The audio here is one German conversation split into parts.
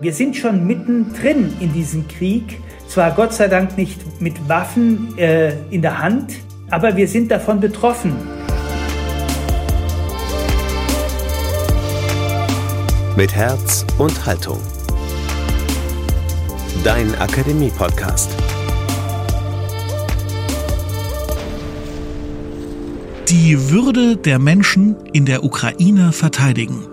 Wir sind schon mittendrin in diesem Krieg. Zwar Gott sei Dank nicht mit Waffen äh, in der Hand, aber wir sind davon betroffen. Mit Herz und Haltung. Dein Akademie-Podcast. Die Würde der Menschen in der Ukraine verteidigen.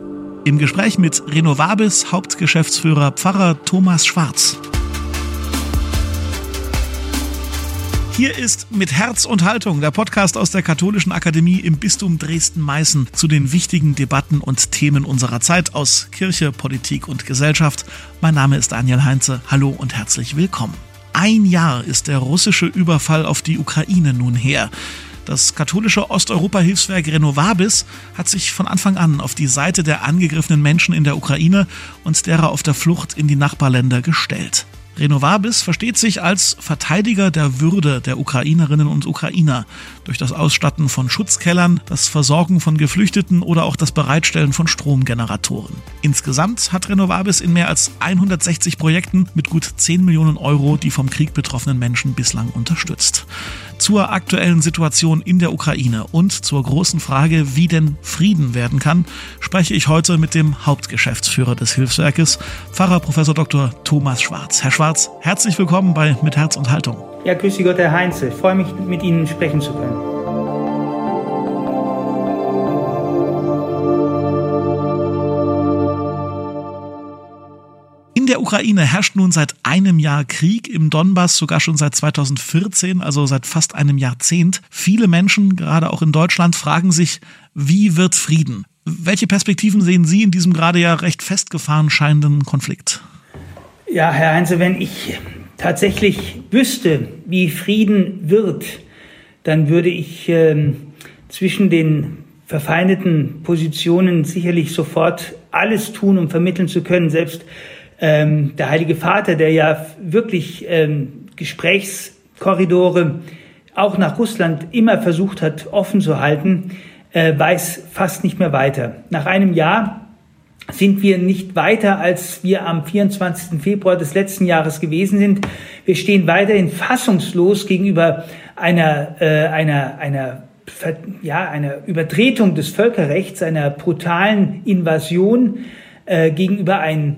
Im Gespräch mit Renovabis Hauptgeschäftsführer Pfarrer Thomas Schwarz. Hier ist mit Herz und Haltung der Podcast aus der Katholischen Akademie im Bistum Dresden-Meißen zu den wichtigen Debatten und Themen unserer Zeit aus Kirche, Politik und Gesellschaft. Mein Name ist Daniel Heinze. Hallo und herzlich willkommen. Ein Jahr ist der russische Überfall auf die Ukraine nun her. Das katholische Osteuropa-Hilfswerk Renovabis hat sich von Anfang an auf die Seite der angegriffenen Menschen in der Ukraine und derer auf der Flucht in die Nachbarländer gestellt. Renovabis versteht sich als Verteidiger der Würde der Ukrainerinnen und Ukrainer durch das Ausstatten von Schutzkellern, das Versorgen von Geflüchteten oder auch das Bereitstellen von Stromgeneratoren. Insgesamt hat Renovabis in mehr als 160 Projekten mit gut 10 Millionen Euro die vom Krieg betroffenen Menschen bislang unterstützt. Zur aktuellen Situation in der Ukraine und zur großen Frage, wie denn Frieden werden kann, spreche ich heute mit dem Hauptgeschäftsführer des Hilfswerkes, Pfarrer Prof. Dr. Thomas Schwarz. Herr Schwarz, herzlich willkommen bei Mit Herz und Haltung. Ja, grüße Gott, Herr Heinze. Ich freue mich, mit Ihnen sprechen zu können. Der Ukraine herrscht nun seit einem Jahr Krieg, im Donbass sogar schon seit 2014, also seit fast einem Jahrzehnt. Viele Menschen, gerade auch in Deutschland, fragen sich, wie wird Frieden? Welche Perspektiven sehen Sie in diesem gerade ja recht festgefahren scheinenden Konflikt? Ja, Herr Heinze, wenn ich tatsächlich wüsste, wie Frieden wird, dann würde ich äh, zwischen den verfeindeten Positionen sicherlich sofort alles tun, um vermitteln zu können. Selbst ähm, der Heilige Vater, der ja wirklich ähm, Gesprächskorridore auch nach Russland immer versucht hat, offen zu halten, äh, weiß fast nicht mehr weiter. Nach einem Jahr sind wir nicht weiter, als wir am 24. Februar des letzten Jahres gewesen sind. Wir stehen weiterhin fassungslos gegenüber einer, äh, einer, einer, ja, einer Übertretung des Völkerrechts, einer brutalen Invasion äh, gegenüber ein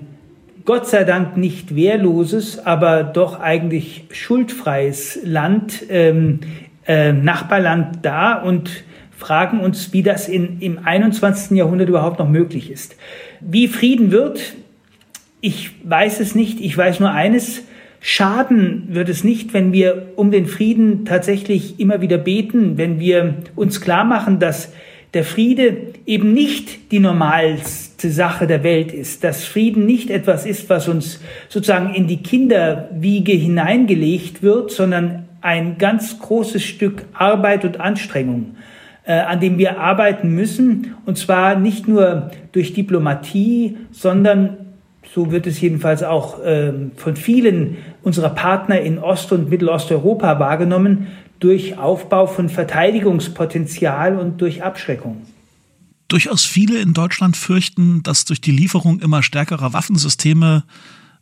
Gott sei Dank nicht wehrloses, aber doch eigentlich schuldfreies Land, ähm, äh, Nachbarland da und fragen uns, wie das in, im 21. Jahrhundert überhaupt noch möglich ist. Wie Frieden wird, ich weiß es nicht. Ich weiß nur eines. Schaden wird es nicht, wenn wir um den Frieden tatsächlich immer wieder beten, wenn wir uns klar machen, dass der Friede eben nicht die normalste Sache der Welt ist, dass Frieden nicht etwas ist, was uns sozusagen in die Kinderwiege hineingelegt wird, sondern ein ganz großes Stück Arbeit und Anstrengung äh, an dem wir arbeiten müssen. Und zwar nicht nur durch Diplomatie, sondern so wird es jedenfalls auch ähm, von vielen unserer Partner in Ost- und Mittelosteuropa wahrgenommen, durch Aufbau von Verteidigungspotenzial und durch Abschreckung. Durchaus viele in Deutschland fürchten, dass durch die Lieferung immer stärkerer Waffensysteme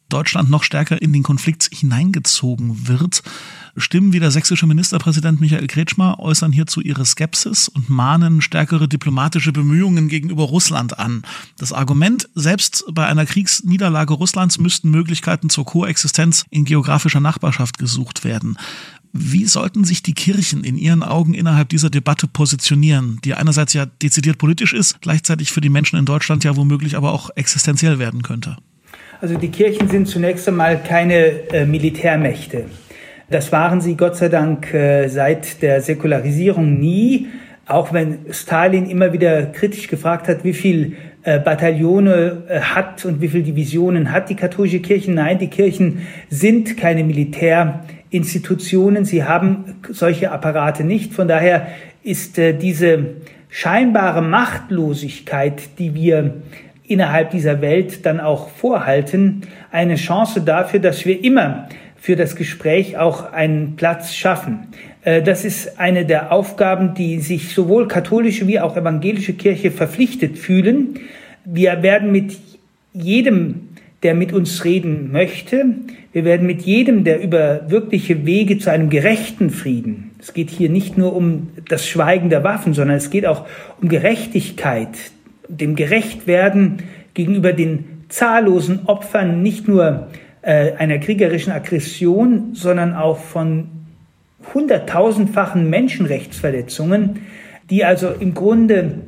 Deutschland noch stärker in den Konflikt hineingezogen wird. Stimmen wie der sächsische Ministerpräsident Michael Kretschmer äußern hierzu ihre Skepsis und mahnen stärkere diplomatische Bemühungen gegenüber Russland an. Das Argument, selbst bei einer Kriegsniederlage Russlands müssten Möglichkeiten zur Koexistenz in geografischer Nachbarschaft gesucht werden. Wie sollten sich die Kirchen in Ihren Augen innerhalb dieser Debatte positionieren, die einerseits ja dezidiert politisch ist, gleichzeitig für die Menschen in Deutschland ja womöglich aber auch existenziell werden könnte? Also die Kirchen sind zunächst einmal keine äh, Militärmächte. Das waren sie Gott sei Dank äh, seit der Säkularisierung nie, auch wenn Stalin immer wieder kritisch gefragt hat, wie viel äh, Bataillone hat und wie viel Divisionen hat die katholische Kirche. Nein, die Kirchen sind keine Militärinstitutionen. Sie haben solche Apparate nicht. Von daher ist äh, diese scheinbare Machtlosigkeit, die wir innerhalb dieser Welt dann auch vorhalten, eine Chance dafür, dass wir immer für das Gespräch auch einen Platz schaffen. Äh, das ist eine der Aufgaben, die sich sowohl katholische wie auch evangelische Kirche verpflichtet fühlen. Wir werden mit jedem der mit uns reden möchte. Wir werden mit jedem, der über wirkliche Wege zu einem gerechten Frieden, es geht hier nicht nur um das Schweigen der Waffen, sondern es geht auch um Gerechtigkeit, dem Gerechtwerden gegenüber den zahllosen Opfern nicht nur äh, einer kriegerischen Aggression, sondern auch von hunderttausendfachen Menschenrechtsverletzungen, die also im Grunde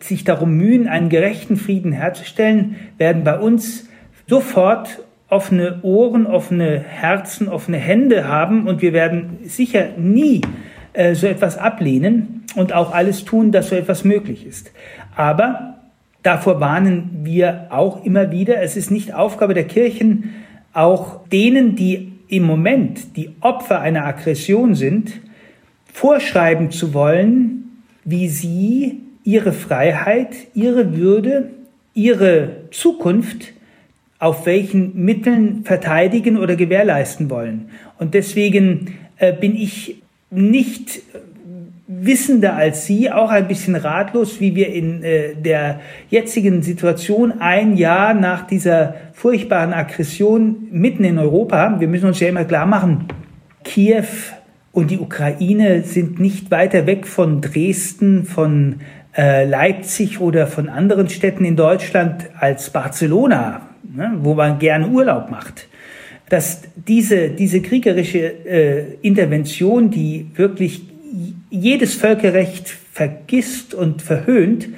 sich darum mühen, einen gerechten Frieden herzustellen, werden bei uns sofort offene Ohren, offene Herzen, offene Hände haben und wir werden sicher nie äh, so etwas ablehnen und auch alles tun, dass so etwas möglich ist. Aber davor warnen wir auch immer wieder. Es ist nicht Aufgabe der Kirchen, auch denen, die im Moment die Opfer einer Aggression sind, vorschreiben zu wollen, wie sie ihre Freiheit, ihre Würde, ihre Zukunft auf welchen Mitteln verteidigen oder gewährleisten wollen. Und deswegen äh, bin ich nicht wissender als Sie, auch ein bisschen ratlos, wie wir in äh, der jetzigen Situation ein Jahr nach dieser furchtbaren Aggression mitten in Europa. Wir müssen uns ja immer klar machen, Kiew und die Ukraine sind nicht weiter weg von Dresden, von äh, Leipzig oder von anderen Städten in Deutschland als Barcelona, ne, wo man gerne Urlaub macht, dass diese, diese kriegerische äh, Intervention, die wirklich jedes Völkerrecht vergisst und verhöhnt,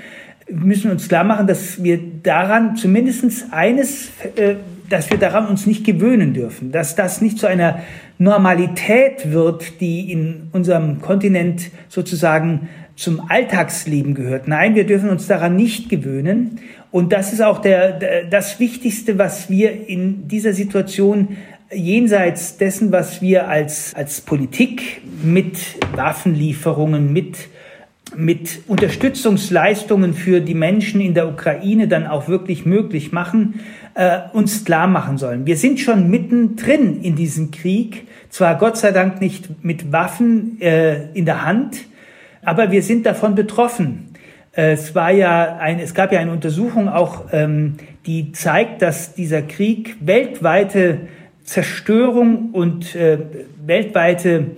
müssen uns klar machen, dass wir daran zumindest eines, äh, dass wir daran uns nicht gewöhnen dürfen, dass das nicht zu einer Normalität wird, die in unserem Kontinent sozusagen zum Alltagsleben gehört. Nein, wir dürfen uns daran nicht gewöhnen. Und das ist auch der, das Wichtigste, was wir in dieser Situation jenseits dessen, was wir als, als Politik mit Waffenlieferungen, mit, mit Unterstützungsleistungen für die Menschen in der Ukraine dann auch wirklich möglich machen, äh, uns klar machen sollen. Wir sind schon mittendrin in diesem Krieg, zwar Gott sei Dank nicht mit Waffen äh, in der Hand, aber wir sind davon betroffen. Es war ja ein, es gab ja eine Untersuchung auch, ähm, die zeigt, dass dieser Krieg weltweite Zerstörung und äh, weltweite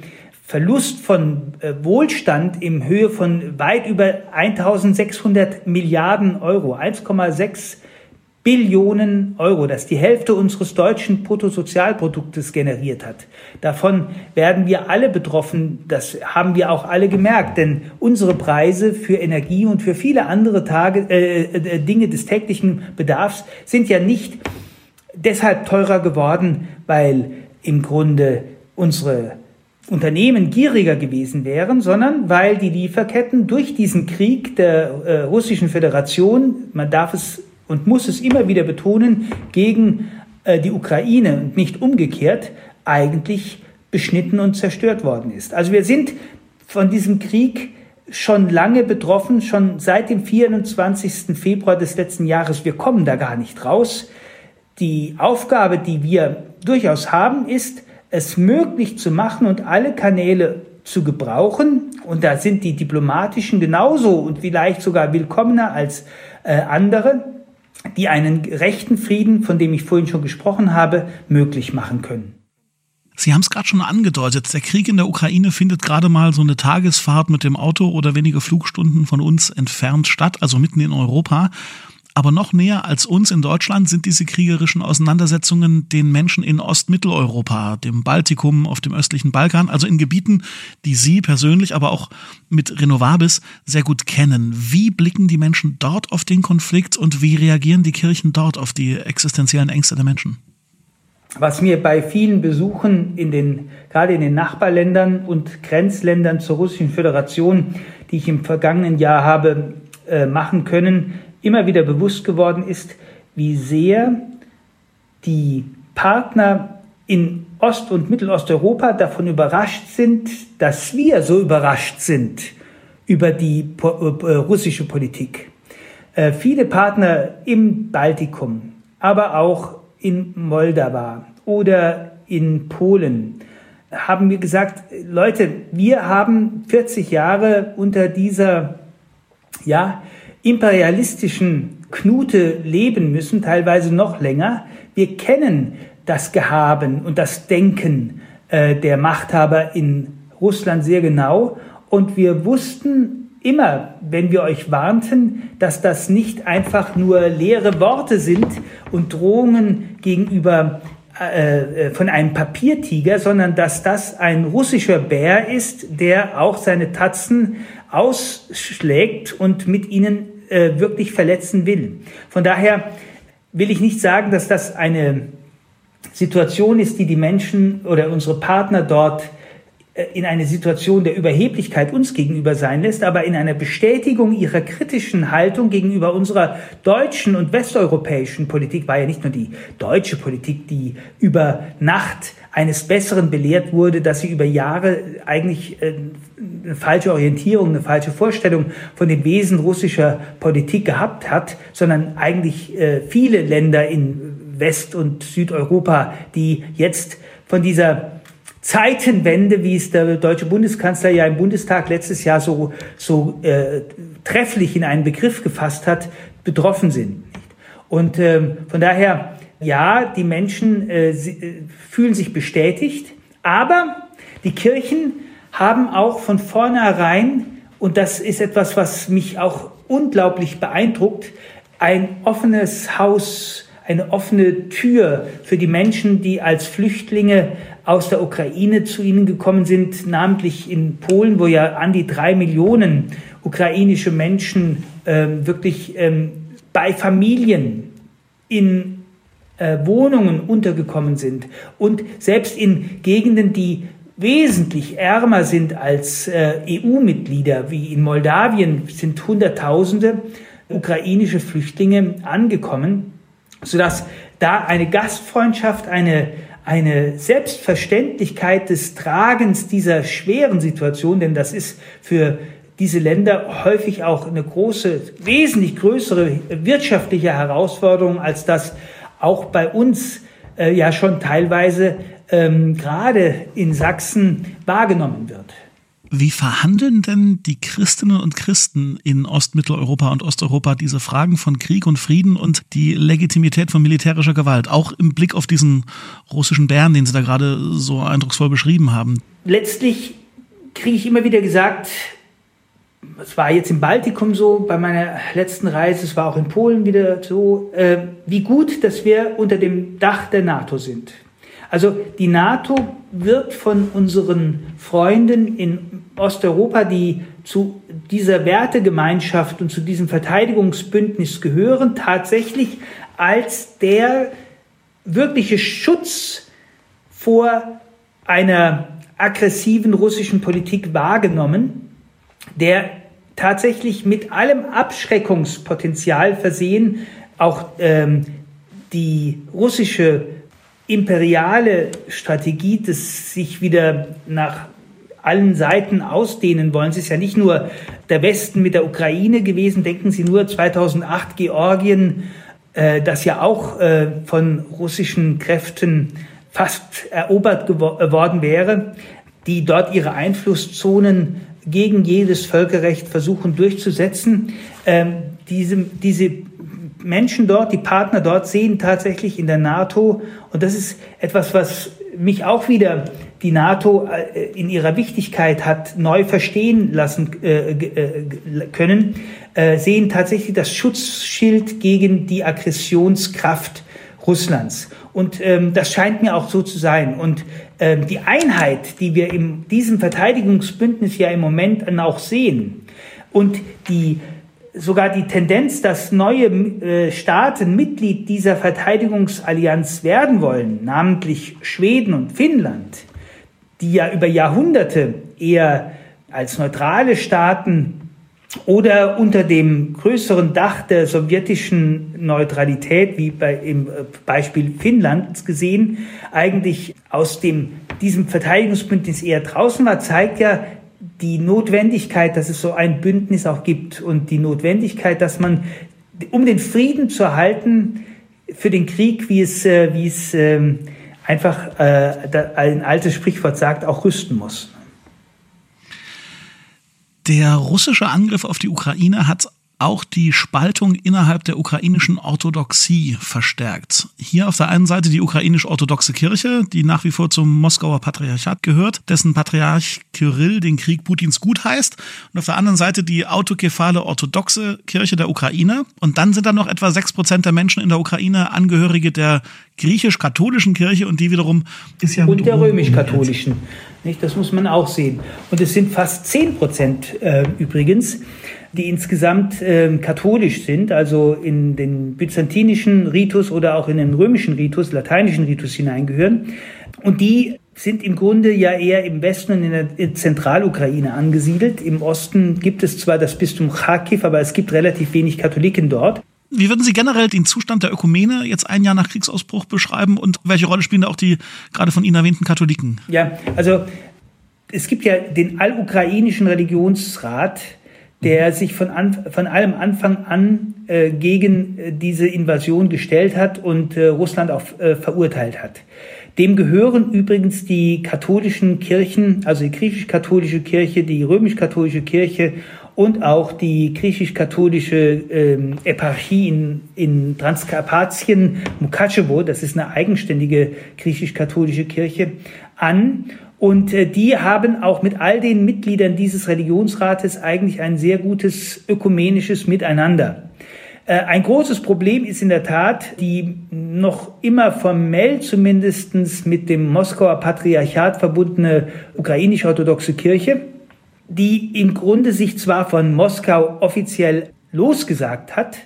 Verlust von äh, Wohlstand im Höhe von weit über 1600 Milliarden Euro, 1,6 Billionen Euro, das die Hälfte unseres deutschen Bruttosozialproduktes generiert hat. Davon werden wir alle betroffen, das haben wir auch alle gemerkt, denn unsere Preise für Energie und für viele andere Tage, äh, äh, Dinge des täglichen Bedarfs sind ja nicht deshalb teurer geworden, weil im Grunde unsere Unternehmen gieriger gewesen wären, sondern weil die Lieferketten durch diesen Krieg der äh, russischen Föderation, man darf es und muss es immer wieder betonen, gegen äh, die Ukraine und nicht umgekehrt eigentlich beschnitten und zerstört worden ist. Also wir sind von diesem Krieg schon lange betroffen, schon seit dem 24. Februar des letzten Jahres. Wir kommen da gar nicht raus. Die Aufgabe, die wir durchaus haben, ist, es möglich zu machen und alle Kanäle zu gebrauchen. Und da sind die diplomatischen genauso und vielleicht sogar willkommener als äh, andere die einen rechten Frieden, von dem ich vorhin schon gesprochen habe, möglich machen können. Sie haben es gerade schon angedeutet, der Krieg in der Ukraine findet gerade mal so eine Tagesfahrt mit dem Auto oder wenige Flugstunden von uns entfernt statt, also mitten in Europa. Aber noch näher als uns in Deutschland sind diese kriegerischen Auseinandersetzungen den Menschen in Ostmitteleuropa, dem Baltikum, auf dem östlichen Balkan, also in Gebieten, die Sie persönlich, aber auch mit Renovabis sehr gut kennen. Wie blicken die Menschen dort auf den Konflikt und wie reagieren die Kirchen dort auf die existenziellen Ängste der Menschen? Was mir bei vielen Besuchen in den, gerade in den Nachbarländern und Grenzländern zur Russischen Föderation, die ich im vergangenen Jahr habe äh, machen können, immer wieder bewusst geworden ist, wie sehr die Partner in Ost- und Mittelosteuropa davon überrascht sind, dass wir so überrascht sind über die äh, russische Politik. Äh, viele Partner im Baltikum, aber auch in Moldau oder in Polen haben mir gesagt, Leute, wir haben 40 Jahre unter dieser ja, imperialistischen Knute leben müssen, teilweise noch länger. Wir kennen das Gehaben und das Denken äh, der Machthaber in Russland sehr genau und wir wussten immer, wenn wir euch warnten, dass das nicht einfach nur leere Worte sind und Drohungen gegenüber äh, äh, von einem Papiertiger, sondern dass das ein russischer Bär ist, der auch seine Tatzen ausschlägt und mit ihnen äh, wirklich verletzen will. Von daher will ich nicht sagen, dass das eine Situation ist, die die Menschen oder unsere Partner dort äh, in eine Situation der Überheblichkeit uns gegenüber sein lässt, aber in einer Bestätigung ihrer kritischen Haltung gegenüber unserer deutschen und westeuropäischen Politik war ja nicht nur die deutsche Politik, die über Nacht eines Besseren belehrt wurde, dass sie über Jahre eigentlich äh, eine falsche Orientierung, eine falsche Vorstellung von dem Wesen russischer Politik gehabt hat, sondern eigentlich äh, viele Länder in West- und Südeuropa, die jetzt von dieser Zeitenwende, wie es der deutsche Bundeskanzler ja im Bundestag letztes Jahr so, so äh, trefflich in einen Begriff gefasst hat, betroffen sind. Und ähm, von daher, ja, die Menschen äh, äh, fühlen sich bestätigt, aber die Kirchen haben auch von vornherein, und das ist etwas, was mich auch unglaublich beeindruckt, ein offenes Haus eine offene Tür für die Menschen, die als Flüchtlinge aus der Ukraine zu ihnen gekommen sind, namentlich in Polen, wo ja an die drei Millionen ukrainische Menschen ähm, wirklich ähm, bei Familien in äh, Wohnungen untergekommen sind. Und selbst in Gegenden, die wesentlich ärmer sind als äh, EU-Mitglieder, wie in Moldawien sind Hunderttausende ukrainische Flüchtlinge angekommen sodass da eine Gastfreundschaft, eine, eine Selbstverständlichkeit des Tragens dieser schweren Situation, denn das ist für diese Länder häufig auch eine große, wesentlich größere wirtschaftliche Herausforderung, als das auch bei uns äh, ja schon teilweise ähm, gerade in Sachsen wahrgenommen wird. Wie verhandeln denn die Christinnen und Christen in Ostmitteleuropa und Osteuropa diese Fragen von Krieg und Frieden und die Legitimität von militärischer Gewalt, auch im Blick auf diesen russischen Bären, den Sie da gerade so eindrucksvoll beschrieben haben? Letztlich kriege ich immer wieder gesagt, es war jetzt im Baltikum so, bei meiner letzten Reise, es war auch in Polen wieder so, äh, wie gut, dass wir unter dem Dach der NATO sind. Also die NATO wird von unseren Freunden in Osteuropa, die zu dieser Wertegemeinschaft und zu diesem Verteidigungsbündnis gehören, tatsächlich als der wirkliche Schutz vor einer aggressiven russischen Politik wahrgenommen, der tatsächlich mit allem Abschreckungspotenzial versehen auch ähm, die russische imperiale Strategie des sich wieder nach allen Seiten ausdehnen wollen. Es ist ja nicht nur der Westen mit der Ukraine gewesen. Denken Sie nur 2008 Georgien, äh, das ja auch äh, von russischen Kräften fast erobert geworden wäre, die dort ihre Einflusszonen gegen jedes Völkerrecht versuchen durchzusetzen. Ähm, diese, diese Menschen dort, die Partner dort sehen tatsächlich in der NATO, und das ist etwas, was mich auch wieder die NATO äh, in ihrer Wichtigkeit hat neu verstehen lassen äh, äh, können, sehen tatsächlich das Schutzschild gegen die Aggressionskraft Russlands. Und ähm, das scheint mir auch so zu sein. Und ähm, die Einheit, die wir in diesem Verteidigungsbündnis ja im Moment auch sehen, und die sogar die Tendenz, dass neue äh, Staaten Mitglied dieser Verteidigungsallianz werden wollen, namentlich Schweden und Finnland, die ja über Jahrhunderte eher als neutrale Staaten oder unter dem größeren Dach der sowjetischen Neutralität, wie bei, im äh, Beispiel Finnlands gesehen, eigentlich aus dem, diesem Verteidigungsbündnis eher draußen war, zeigt ja, die Notwendigkeit, dass es so ein Bündnis auch gibt und die Notwendigkeit, dass man, um den Frieden zu erhalten, für den Krieg, wie es, äh, wie es ähm, einfach äh, ein altes Sprichwort sagt, auch rüsten muss. Der russische Angriff auf die Ukraine hat auch die Spaltung innerhalb der ukrainischen Orthodoxie verstärkt. Hier auf der einen Seite die ukrainisch-orthodoxe Kirche, die nach wie vor zum Moskauer Patriarchat gehört, dessen Patriarch Kyrill den Krieg Putins gut heißt. Und auf der anderen Seite die autokephale orthodoxe Kirche der Ukraine. Und dann sind da noch etwa sechs Prozent der Menschen in der Ukraine Angehörige der griechisch-katholischen Kirche und die wiederum ist ja und der römisch-katholischen. Das muss man auch sehen. Und es sind fast zehn Prozent äh, übrigens die insgesamt äh, katholisch sind, also in den byzantinischen Ritus oder auch in den römischen Ritus, lateinischen Ritus hineingehören. Und die sind im Grunde ja eher im Westen und in der Zentralukraine angesiedelt. Im Osten gibt es zwar das Bistum Kharkiv, aber es gibt relativ wenig Katholiken dort. Wie würden Sie generell den Zustand der Ökumene jetzt ein Jahr nach Kriegsausbruch beschreiben und welche Rolle spielen da auch die gerade von Ihnen erwähnten Katholiken? Ja, also es gibt ja den allukrainischen Religionsrat, der sich von, an, von allem Anfang an äh, gegen äh, diese Invasion gestellt hat und äh, Russland auch äh, verurteilt hat. Dem gehören übrigens die katholischen Kirchen, also die griechisch-katholische Kirche, die römisch-katholische Kirche und auch die griechisch-katholische ähm, Eparchie in, in Transkarpatien, Mukachevo, das ist eine eigenständige griechisch-katholische Kirche, an. Und äh, die haben auch mit all den Mitgliedern dieses Religionsrates eigentlich ein sehr gutes ökumenisches Miteinander. Äh, ein großes Problem ist in der Tat die noch immer formell zumindestens mit dem Moskauer Patriarchat verbundene ukrainisch-orthodoxe Kirche, die im Grunde sich zwar von Moskau offiziell losgesagt hat,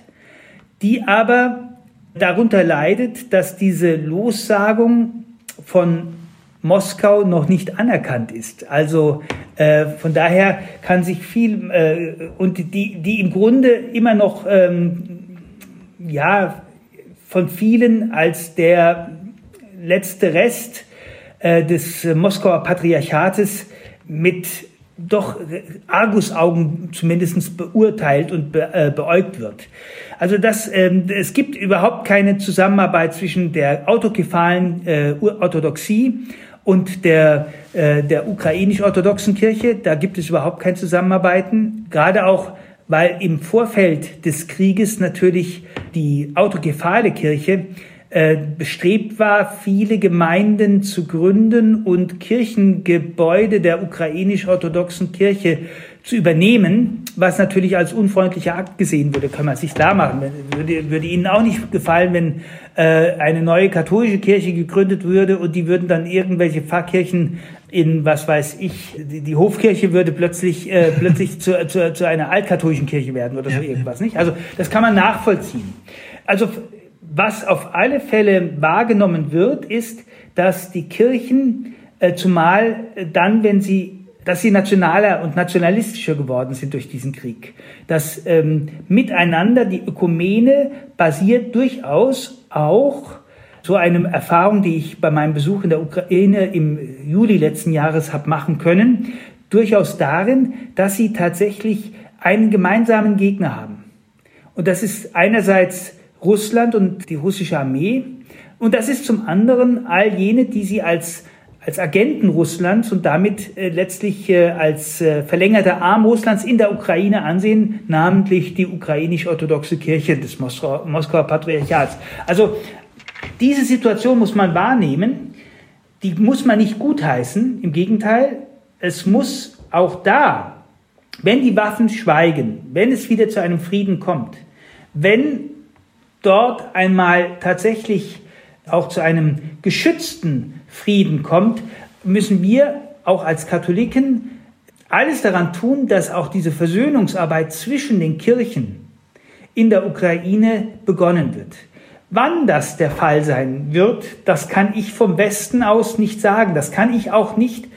die aber darunter leidet, dass diese Lossagung von Moskau noch nicht anerkannt ist. Also äh, von daher kann sich viel äh, und die, die im Grunde immer noch ähm, ja von vielen als der letzte Rest äh, des Moskauer Patriarchates mit doch Argusaugen zumindest beurteilt und be, äh, beäugt wird. Also das, ähm, es gibt überhaupt keine Zusammenarbeit zwischen der autokephalen äh, Orthodoxie und der, äh, der ukrainisch-orthodoxen Kirche. Da gibt es überhaupt kein Zusammenarbeiten. Gerade auch, weil im Vorfeld des Krieges natürlich die autokephale Kirche äh, bestrebt war, viele Gemeinden zu gründen und Kirchengebäude der ukrainisch-orthodoxen Kirche zu übernehmen, was natürlich als unfreundlicher Akt gesehen würde, kann man sich klar machen. Würde, würde Ihnen auch nicht gefallen, wenn äh, eine neue katholische Kirche gegründet würde und die würden dann irgendwelche Pfarrkirchen in, was weiß ich, die, die Hofkirche würde plötzlich, äh, plötzlich zu, zu, zu einer altkatholischen Kirche werden oder so irgendwas, nicht? Also das kann man nachvollziehen. Also was auf alle Fälle wahrgenommen wird, ist, dass die Kirchen, äh, zumal dann, wenn sie dass sie nationaler und nationalistischer geworden sind durch diesen Krieg. Das ähm, Miteinander, die Ökumene, basiert durchaus auch so eine Erfahrung, die ich bei meinem Besuch in der Ukraine im Juli letzten Jahres habe machen können, durchaus darin, dass sie tatsächlich einen gemeinsamen Gegner haben. Und das ist einerseits Russland und die russische Armee. Und das ist zum anderen all jene, die sie als als Agenten Russlands und damit äh, letztlich äh, als äh, verlängerter Arm Russlands in der Ukraine ansehen, namentlich die ukrainisch-orthodoxe Kirche des Moskauer Patriarchats. Also diese Situation muss man wahrnehmen, die muss man nicht gutheißen, im Gegenteil, es muss auch da, wenn die Waffen schweigen, wenn es wieder zu einem Frieden kommt, wenn dort einmal tatsächlich auch zu einem geschützten Frieden kommt, müssen wir auch als Katholiken alles daran tun, dass auch diese Versöhnungsarbeit zwischen den Kirchen in der Ukraine begonnen wird. Wann das der Fall sein wird, das kann ich vom Westen aus nicht sagen. Das kann ich auch nicht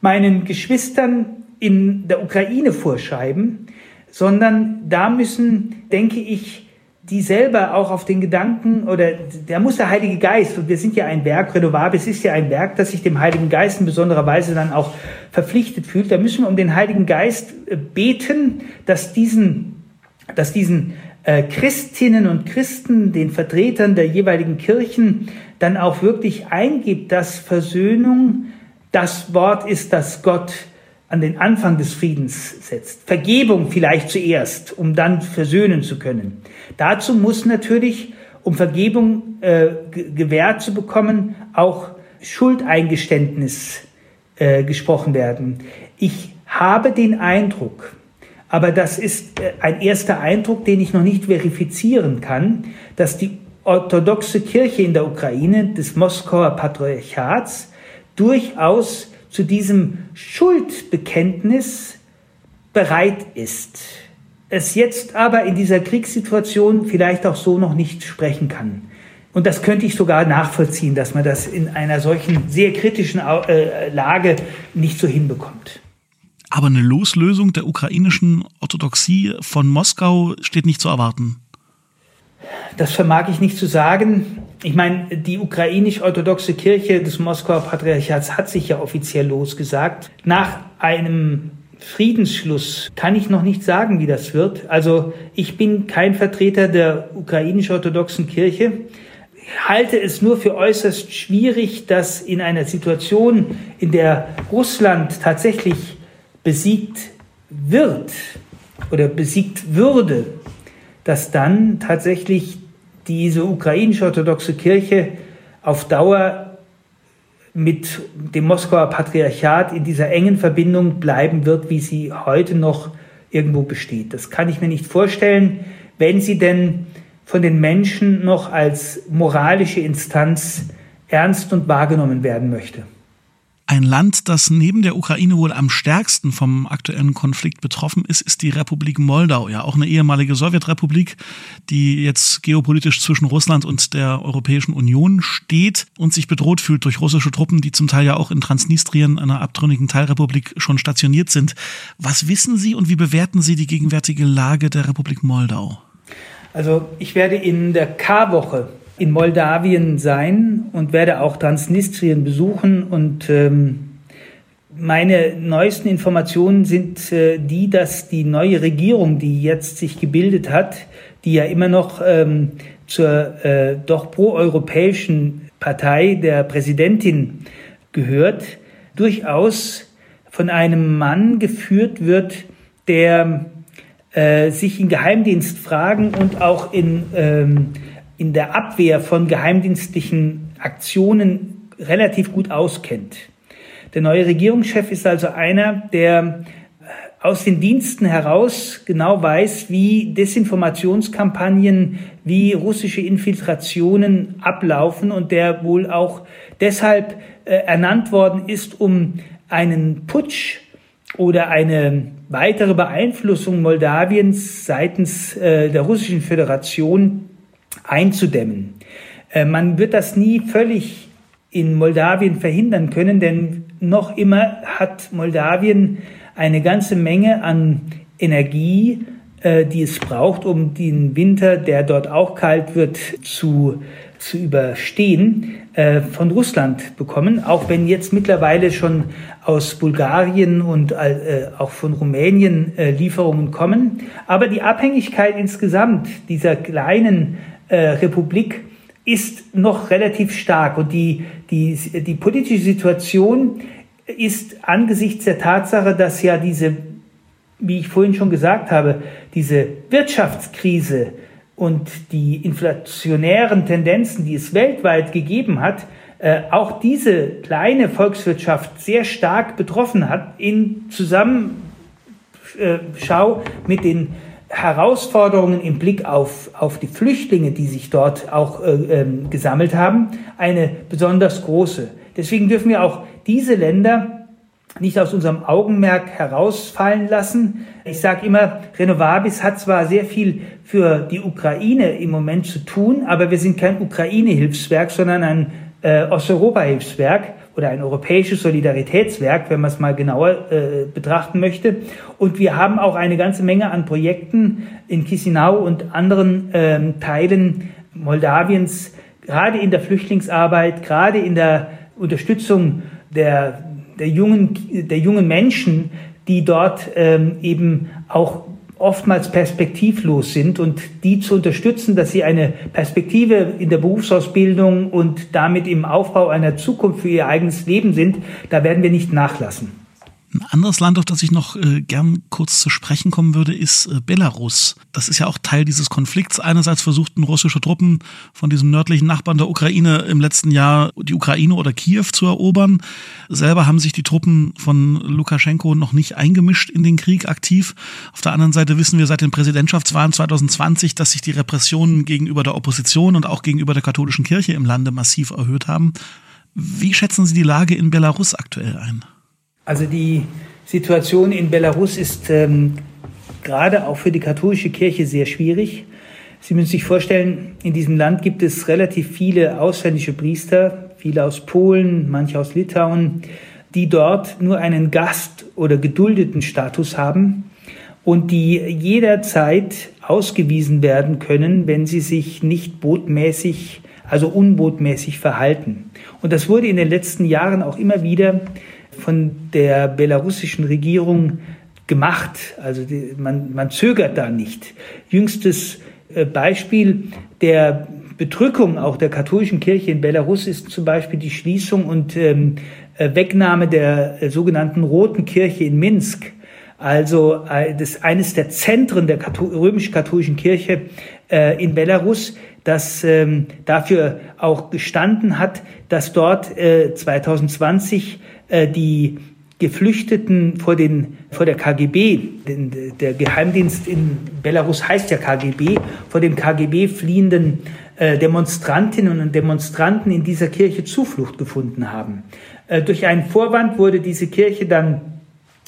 meinen Geschwistern in der Ukraine vorschreiben, sondern da müssen, denke ich, die selber auch auf den Gedanken oder da muss der Heilige Geist und wir sind ja ein Werk, Renovabis ist ja ein Werk, das sich dem Heiligen Geist in besonderer Weise dann auch verpflichtet fühlt. Da müssen wir um den Heiligen Geist äh, beten, dass diesen, dass diesen äh, Christinnen und Christen, den Vertretern der jeweiligen Kirchen, dann auch wirklich eingibt, dass Versöhnung das Wort ist, das Gott an den Anfang des Friedens setzt. Vergebung vielleicht zuerst, um dann versöhnen zu können. Dazu muss natürlich, um Vergebung äh, gewährt zu bekommen, auch Schuldeingeständnis äh, gesprochen werden. Ich habe den Eindruck, aber das ist äh, ein erster Eindruck, den ich noch nicht verifizieren kann, dass die orthodoxe Kirche in der Ukraine des Moskauer Patriarchats durchaus zu diesem Schuldbekenntnis bereit ist, es jetzt aber in dieser Kriegssituation vielleicht auch so noch nicht sprechen kann. Und das könnte ich sogar nachvollziehen, dass man das in einer solchen sehr kritischen äh, Lage nicht so hinbekommt. Aber eine Loslösung der ukrainischen Orthodoxie von Moskau steht nicht zu erwarten. Das vermag ich nicht zu sagen. Ich meine, die ukrainisch-orthodoxe Kirche des Moskauer Patriarchats hat sich ja offiziell losgesagt. Nach einem Friedensschluss kann ich noch nicht sagen, wie das wird. Also ich bin kein Vertreter der ukrainisch-orthodoxen Kirche. Halte es nur für äußerst schwierig, dass in einer Situation, in der Russland tatsächlich besiegt wird oder besiegt würde, dass dann tatsächlich diese ukrainisch-orthodoxe Kirche auf Dauer mit dem Moskauer Patriarchat in dieser engen Verbindung bleiben wird, wie sie heute noch irgendwo besteht. Das kann ich mir nicht vorstellen, wenn sie denn von den Menschen noch als moralische Instanz ernst und wahrgenommen werden möchte. Ein Land, das neben der Ukraine wohl am stärksten vom aktuellen Konflikt betroffen ist, ist die Republik Moldau. Ja, auch eine ehemalige Sowjetrepublik, die jetzt geopolitisch zwischen Russland und der Europäischen Union steht und sich bedroht fühlt durch russische Truppen, die zum Teil ja auch in Transnistrien, einer abtrünnigen Teilrepublik, schon stationiert sind. Was wissen Sie und wie bewerten Sie die gegenwärtige Lage der Republik Moldau? Also ich werde in der K-Woche in Moldawien sein und werde auch Transnistrien besuchen. Und ähm, meine neuesten Informationen sind äh, die, dass die neue Regierung, die jetzt sich gebildet hat, die ja immer noch ähm, zur äh, doch proeuropäischen Partei der Präsidentin gehört, durchaus von einem Mann geführt wird, der äh, sich in Geheimdienstfragen und auch in ähm, in der Abwehr von geheimdienstlichen Aktionen relativ gut auskennt. Der neue Regierungschef ist also einer, der äh, aus den Diensten heraus genau weiß, wie Desinformationskampagnen, wie russische Infiltrationen ablaufen und der wohl auch deshalb äh, ernannt worden ist, um einen Putsch oder eine weitere Beeinflussung Moldawiens seitens äh, der russischen Föderation einzudämmen. Äh, man wird das nie völlig in Moldawien verhindern können, denn noch immer hat Moldawien eine ganze Menge an Energie, äh, die es braucht, um den Winter, der dort auch kalt wird, zu, zu überstehen, äh, von Russland bekommen. Auch wenn jetzt mittlerweile schon aus Bulgarien und auch von Rumänien Lieferungen kommen. Aber die Abhängigkeit insgesamt dieser kleinen äh, Republik ist noch relativ stark. Und die, die, die politische Situation ist angesichts der Tatsache, dass ja diese, wie ich vorhin schon gesagt habe, diese Wirtschaftskrise und die inflationären Tendenzen, die es weltweit gegeben hat, äh, auch diese kleine Volkswirtschaft sehr stark betroffen hat in Zusammenschau mit den Herausforderungen im Blick auf, auf die Flüchtlinge, die sich dort auch äh, ähm, gesammelt haben, eine besonders große. Deswegen dürfen wir auch diese Länder nicht aus unserem Augenmerk herausfallen lassen. Ich sage immer, Renovabis hat zwar sehr viel für die Ukraine im Moment zu tun, aber wir sind kein Ukraine-Hilfswerk, sondern ein äh, Osteuropa-Hilfswerk oder ein europäisches Solidaritätswerk, wenn man es mal genauer äh, betrachten möchte. Und wir haben auch eine ganze Menge an Projekten in Chisinau und anderen ähm, Teilen Moldawiens, gerade in der Flüchtlingsarbeit, gerade in der Unterstützung der, der, jungen, der jungen Menschen, die dort ähm, eben auch oftmals perspektivlos sind und die zu unterstützen, dass sie eine Perspektive in der Berufsausbildung und damit im Aufbau einer Zukunft für ihr eigenes Leben sind, da werden wir nicht nachlassen. Ein anderes Land, auf das ich noch äh, gern kurz zu sprechen kommen würde, ist äh, Belarus. Das ist ja auch Teil dieses Konflikts. Einerseits versuchten russische Truppen von diesem nördlichen Nachbarn der Ukraine im letzten Jahr die Ukraine oder Kiew zu erobern. Selber haben sich die Truppen von Lukaschenko noch nicht eingemischt in den Krieg aktiv. Auf der anderen Seite wissen wir seit den Präsidentschaftswahlen 2020, dass sich die Repressionen gegenüber der Opposition und auch gegenüber der katholischen Kirche im Lande massiv erhöht haben. Wie schätzen Sie die Lage in Belarus aktuell ein? Also die Situation in Belarus ist ähm, gerade auch für die katholische Kirche sehr schwierig. Sie müssen sich vorstellen, in diesem Land gibt es relativ viele ausländische Priester, viele aus Polen, manche aus Litauen, die dort nur einen Gast- oder geduldeten Status haben und die jederzeit ausgewiesen werden können, wenn sie sich nicht botmäßig, also unbotmäßig verhalten. Und das wurde in den letzten Jahren auch immer wieder von der belarussischen Regierung gemacht. Also die, man, man zögert da nicht. Jüngstes äh, Beispiel der Bedrückung auch der katholischen Kirche in Belarus ist zum Beispiel die Schließung und ähm, äh, Wegnahme der äh, sogenannten Roten Kirche in Minsk. Also äh, das eines der Zentren der römisch-katholischen Kirche äh, in Belarus, das ähm, dafür auch gestanden hat, dass dort äh, 2020 äh, die Geflüchteten vor, den, vor der KGB, denn der Geheimdienst in Belarus heißt ja KGB, vor dem KGB fliehenden äh, Demonstrantinnen und Demonstranten in dieser Kirche Zuflucht gefunden haben. Äh, durch einen Vorwand wurde diese Kirche dann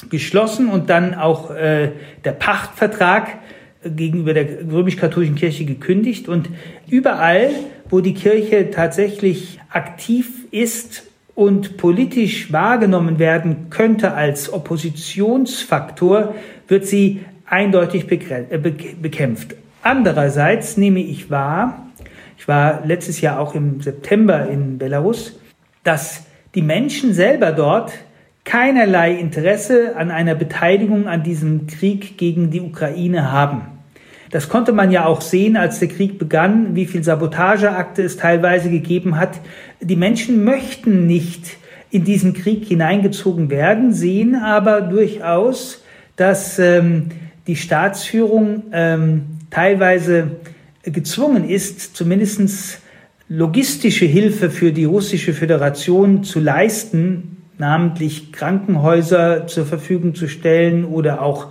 geschlossen und dann auch äh, der Pachtvertrag gegenüber der römisch-katholischen Kirche gekündigt. Und überall, wo die Kirche tatsächlich aktiv ist und politisch wahrgenommen werden könnte als Oppositionsfaktor, wird sie eindeutig äh, bekämpft. Andererseits nehme ich wahr, ich war letztes Jahr auch im September in Belarus, dass die Menschen selber dort keinerlei Interesse an einer Beteiligung an diesem Krieg gegen die Ukraine haben. Das konnte man ja auch sehen, als der Krieg begann, wie viel Sabotageakte es teilweise gegeben hat. Die Menschen möchten nicht in diesen Krieg hineingezogen werden, sehen aber durchaus, dass ähm, die Staatsführung ähm, teilweise gezwungen ist, zumindest logistische Hilfe für die russische Föderation zu leisten, namentlich Krankenhäuser zur Verfügung zu stellen oder auch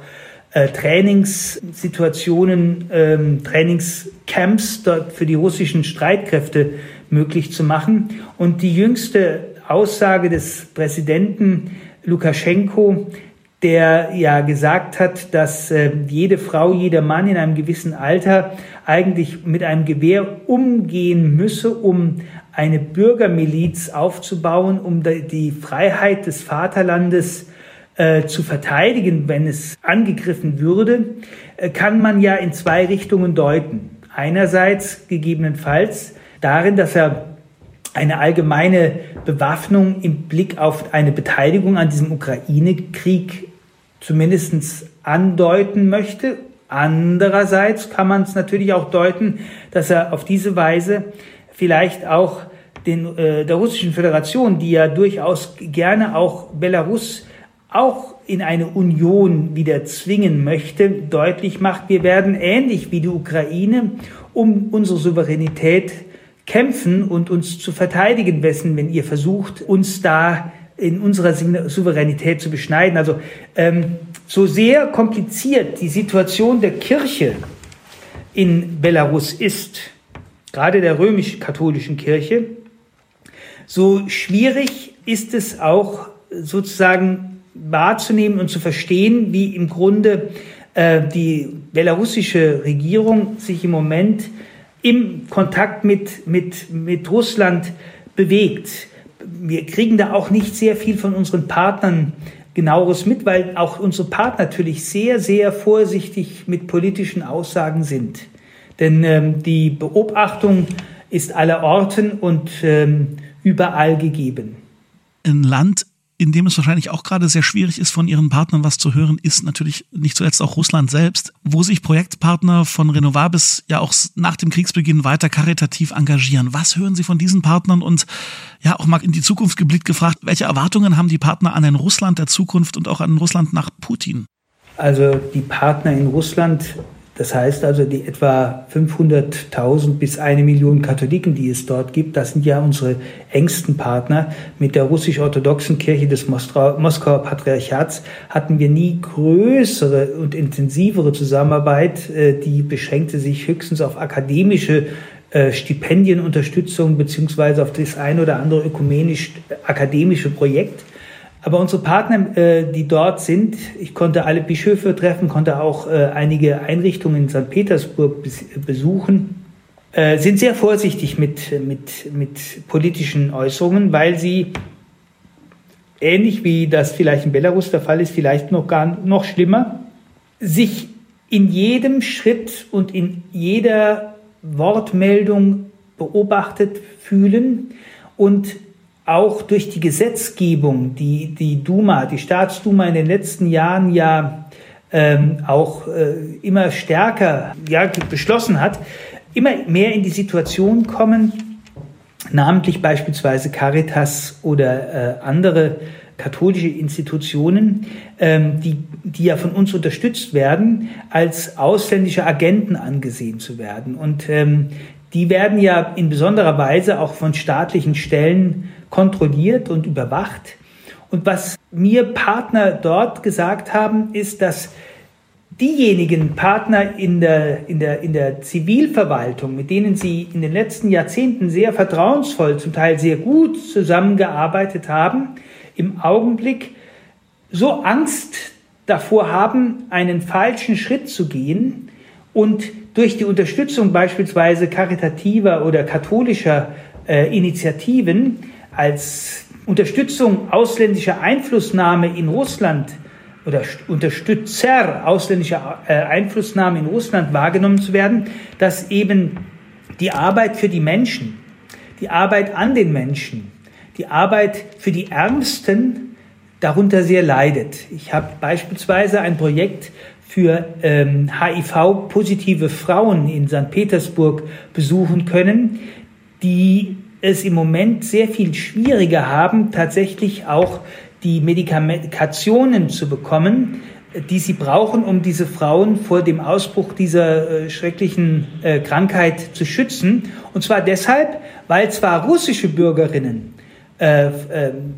äh, Trainingssituationen, ähm, Trainingscamps dort für die russischen Streitkräfte möglich zu machen. Und die jüngste Aussage des Präsidenten Lukaschenko, der ja gesagt hat, dass äh, jede Frau, jeder Mann in einem gewissen Alter eigentlich mit einem Gewehr umgehen müsse, um eine Bürgermiliz aufzubauen, um die Freiheit des Vaterlandes äh, zu verteidigen, wenn es angegriffen würde, äh, kann man ja in zwei Richtungen deuten. Einerseits gegebenenfalls darin, dass er eine allgemeine Bewaffnung im Blick auf eine Beteiligung an diesem Ukraine-Krieg zumindest andeuten möchte. Andererseits kann man es natürlich auch deuten, dass er auf diese Weise vielleicht auch den, äh, der Russischen Föderation, die ja durchaus gerne auch Belarus auch in eine Union wieder zwingen möchte, deutlich macht, wir werden ähnlich wie die Ukraine um unsere Souveränität kämpfen und uns zu verteidigen wissen, wenn ihr versucht, uns da in unserer Souveränität zu beschneiden. Also ähm, so sehr kompliziert die Situation der Kirche in Belarus ist, gerade der römisch-katholischen Kirche, so schwierig ist es auch sozusagen wahrzunehmen und zu verstehen, wie im Grunde äh, die belarussische Regierung sich im Moment im Kontakt mit, mit, mit Russland bewegt. Wir kriegen da auch nicht sehr viel von unseren Partnern genaueres mit, weil auch unsere Partner natürlich sehr, sehr vorsichtig mit politischen Aussagen sind. Denn ähm, die Beobachtung ist aller Orten und ähm, überall gegeben. Ein Land in dem es wahrscheinlich auch gerade sehr schwierig ist, von ihren Partnern was zu hören, ist natürlich nicht zuletzt auch Russland selbst, wo sich Projektpartner von Renovabis ja auch nach dem Kriegsbeginn weiter karitativ engagieren. Was hören Sie von diesen Partnern und ja auch mal in die Zukunft geblickt gefragt, welche Erwartungen haben die Partner an ein Russland der Zukunft und auch an Russland nach Putin? Also die Partner in Russland das heißt also, die etwa 500.000 bis eine Million Katholiken, die es dort gibt, das sind ja unsere engsten Partner. Mit der russisch-orthodoxen Kirche des Moskauer Patriarchats hatten wir nie größere und intensivere Zusammenarbeit. Äh, die beschränkte sich höchstens auf akademische äh, Stipendienunterstützung beziehungsweise auf das ein oder andere ökumenisch-akademische Projekt. Aber unsere Partner, äh, die dort sind, ich konnte alle Bischöfe treffen, konnte auch äh, einige Einrichtungen in St. Petersburg besuchen, äh, sind sehr vorsichtig mit, mit, mit politischen Äußerungen, weil sie ähnlich wie das vielleicht in Belarus der Fall ist, vielleicht noch gar noch schlimmer, sich in jedem Schritt und in jeder Wortmeldung beobachtet fühlen und auch durch die Gesetzgebung, die die Duma, die Staatsduma in den letzten Jahren ja ähm, auch äh, immer stärker ja, beschlossen hat, immer mehr in die Situation kommen, namentlich beispielsweise Caritas oder äh, andere katholische Institutionen, ähm, die, die ja von uns unterstützt werden, als ausländische Agenten angesehen zu werden. Und ähm, die werden ja in besonderer Weise auch von staatlichen Stellen kontrolliert und überwacht. Und was mir Partner dort gesagt haben, ist, dass diejenigen Partner in der, in der, in der Zivilverwaltung, mit denen sie in den letzten Jahrzehnten sehr vertrauensvoll, zum Teil sehr gut zusammengearbeitet haben, im Augenblick so Angst davor haben, einen falschen Schritt zu gehen und durch die Unterstützung beispielsweise karitativer oder katholischer äh, Initiativen als Unterstützung ausländischer Einflussnahme in Russland oder Unterstützer ausländischer äh, Einflussnahme in Russland wahrgenommen zu werden, dass eben die Arbeit für die Menschen, die Arbeit an den Menschen, die Arbeit für die Ärmsten darunter sehr leidet. Ich habe beispielsweise ein Projekt für ähm, HIV-positive Frauen in St. Petersburg besuchen können, die es im Moment sehr viel schwieriger haben, tatsächlich auch die Medikationen zu bekommen, die sie brauchen, um diese Frauen vor dem Ausbruch dieser äh, schrecklichen äh, Krankheit zu schützen. Und zwar deshalb, weil zwar russische Bürgerinnen äh, äh,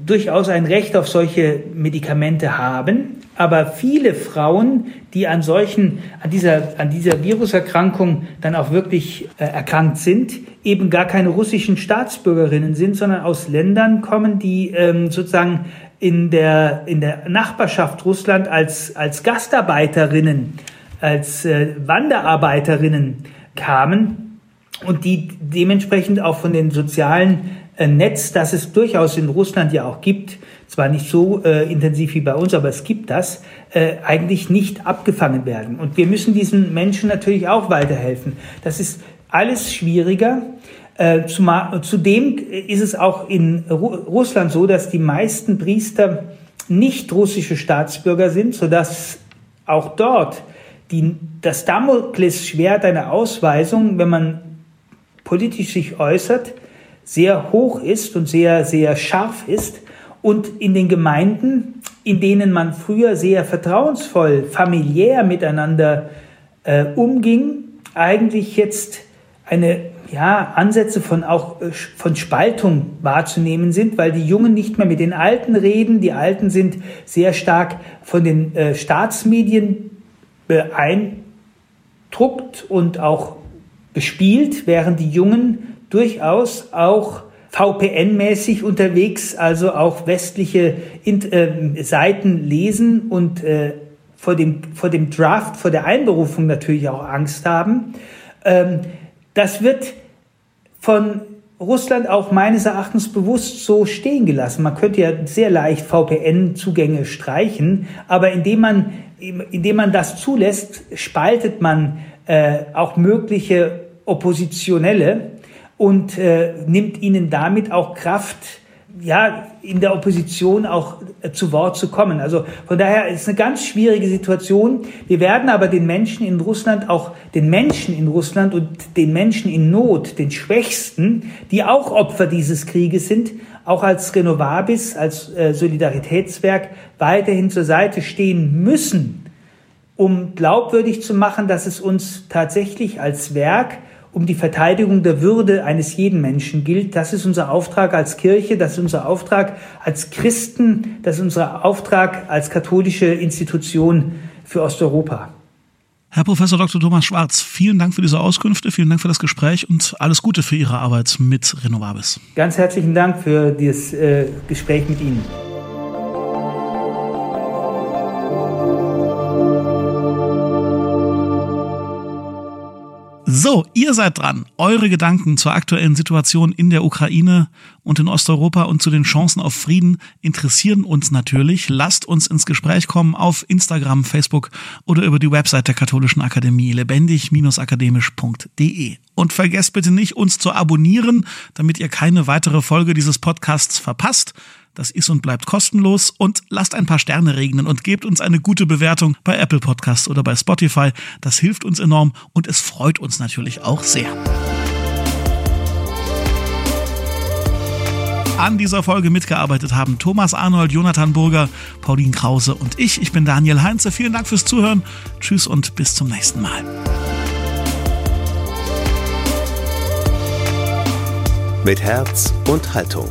durchaus ein Recht auf solche Medikamente haben, aber viele Frauen, die an solchen, an dieser, an dieser Viruserkrankung dann auch wirklich äh, erkrankt sind, eben gar keine russischen Staatsbürgerinnen sind, sondern aus Ländern kommen, die ähm, sozusagen in der, in der Nachbarschaft Russland als, als Gastarbeiterinnen, als äh, Wanderarbeiterinnen kamen und die dementsprechend auch von den sozialen Netz, das es durchaus in Russland ja auch gibt, zwar nicht so äh, intensiv wie bei uns, aber es gibt das, äh, eigentlich nicht abgefangen werden. Und wir müssen diesen Menschen natürlich auch weiterhelfen. Das ist alles schwieriger. Äh, zumal, zudem ist es auch in Ru Russland so, dass die meisten Priester nicht russische Staatsbürger sind, sodass auch dort die, das Damoklesschwert einer Ausweisung, wenn man politisch sich äußert, sehr hoch ist und sehr, sehr scharf ist und in den Gemeinden, in denen man früher sehr vertrauensvoll, familiär miteinander äh, umging, eigentlich jetzt eine ja, Ansätze von auch äh, von Spaltung wahrzunehmen sind, weil die Jungen nicht mehr mit den Alten reden. Die Alten sind sehr stark von den äh, Staatsmedien beeindruckt und auch bespielt, während die Jungen durchaus auch VPN-mäßig unterwegs, also auch westliche äh, Seiten lesen und äh, vor, dem, vor dem Draft, vor der Einberufung natürlich auch Angst haben. Ähm, das wird von Russland auch meines Erachtens bewusst so stehen gelassen. Man könnte ja sehr leicht VPN-Zugänge streichen, aber indem man, indem man das zulässt, spaltet man äh, auch mögliche Oppositionelle und äh, nimmt ihnen damit auch Kraft, ja, in der Opposition auch äh, zu Wort zu kommen. Also von daher ist es eine ganz schwierige Situation. Wir werden aber den Menschen in Russland, auch den Menschen in Russland und den Menschen in Not, den Schwächsten, die auch Opfer dieses Krieges sind, auch als Renovabis, als äh, Solidaritätswerk weiterhin zur Seite stehen müssen, um glaubwürdig zu machen, dass es uns tatsächlich als Werk um die Verteidigung der Würde eines jeden Menschen gilt. Das ist unser Auftrag als Kirche, das ist unser Auftrag als Christen, das ist unser Auftrag als katholische Institution für Osteuropa. Herr Professor Dr. Thomas Schwarz, vielen Dank für diese Auskünfte, vielen Dank für das Gespräch und alles Gute für Ihre Arbeit mit Renovabis. Ganz herzlichen Dank für dieses äh, Gespräch mit Ihnen. So, ihr seid dran. Eure Gedanken zur aktuellen Situation in der Ukraine und in Osteuropa und zu den Chancen auf Frieden interessieren uns natürlich. Lasst uns ins Gespräch kommen auf Instagram, Facebook oder über die Website der Katholischen Akademie lebendig-akademisch.de. Und vergesst bitte nicht, uns zu abonnieren, damit ihr keine weitere Folge dieses Podcasts verpasst. Das ist und bleibt kostenlos und lasst ein paar Sterne regnen und gebt uns eine gute Bewertung bei Apple Podcasts oder bei Spotify. Das hilft uns enorm und es freut uns natürlich auch sehr. An dieser Folge mitgearbeitet haben Thomas Arnold, Jonathan Burger, Pauline Krause und ich. Ich bin Daniel Heinze. Vielen Dank fürs Zuhören. Tschüss und bis zum nächsten Mal. Mit Herz und Haltung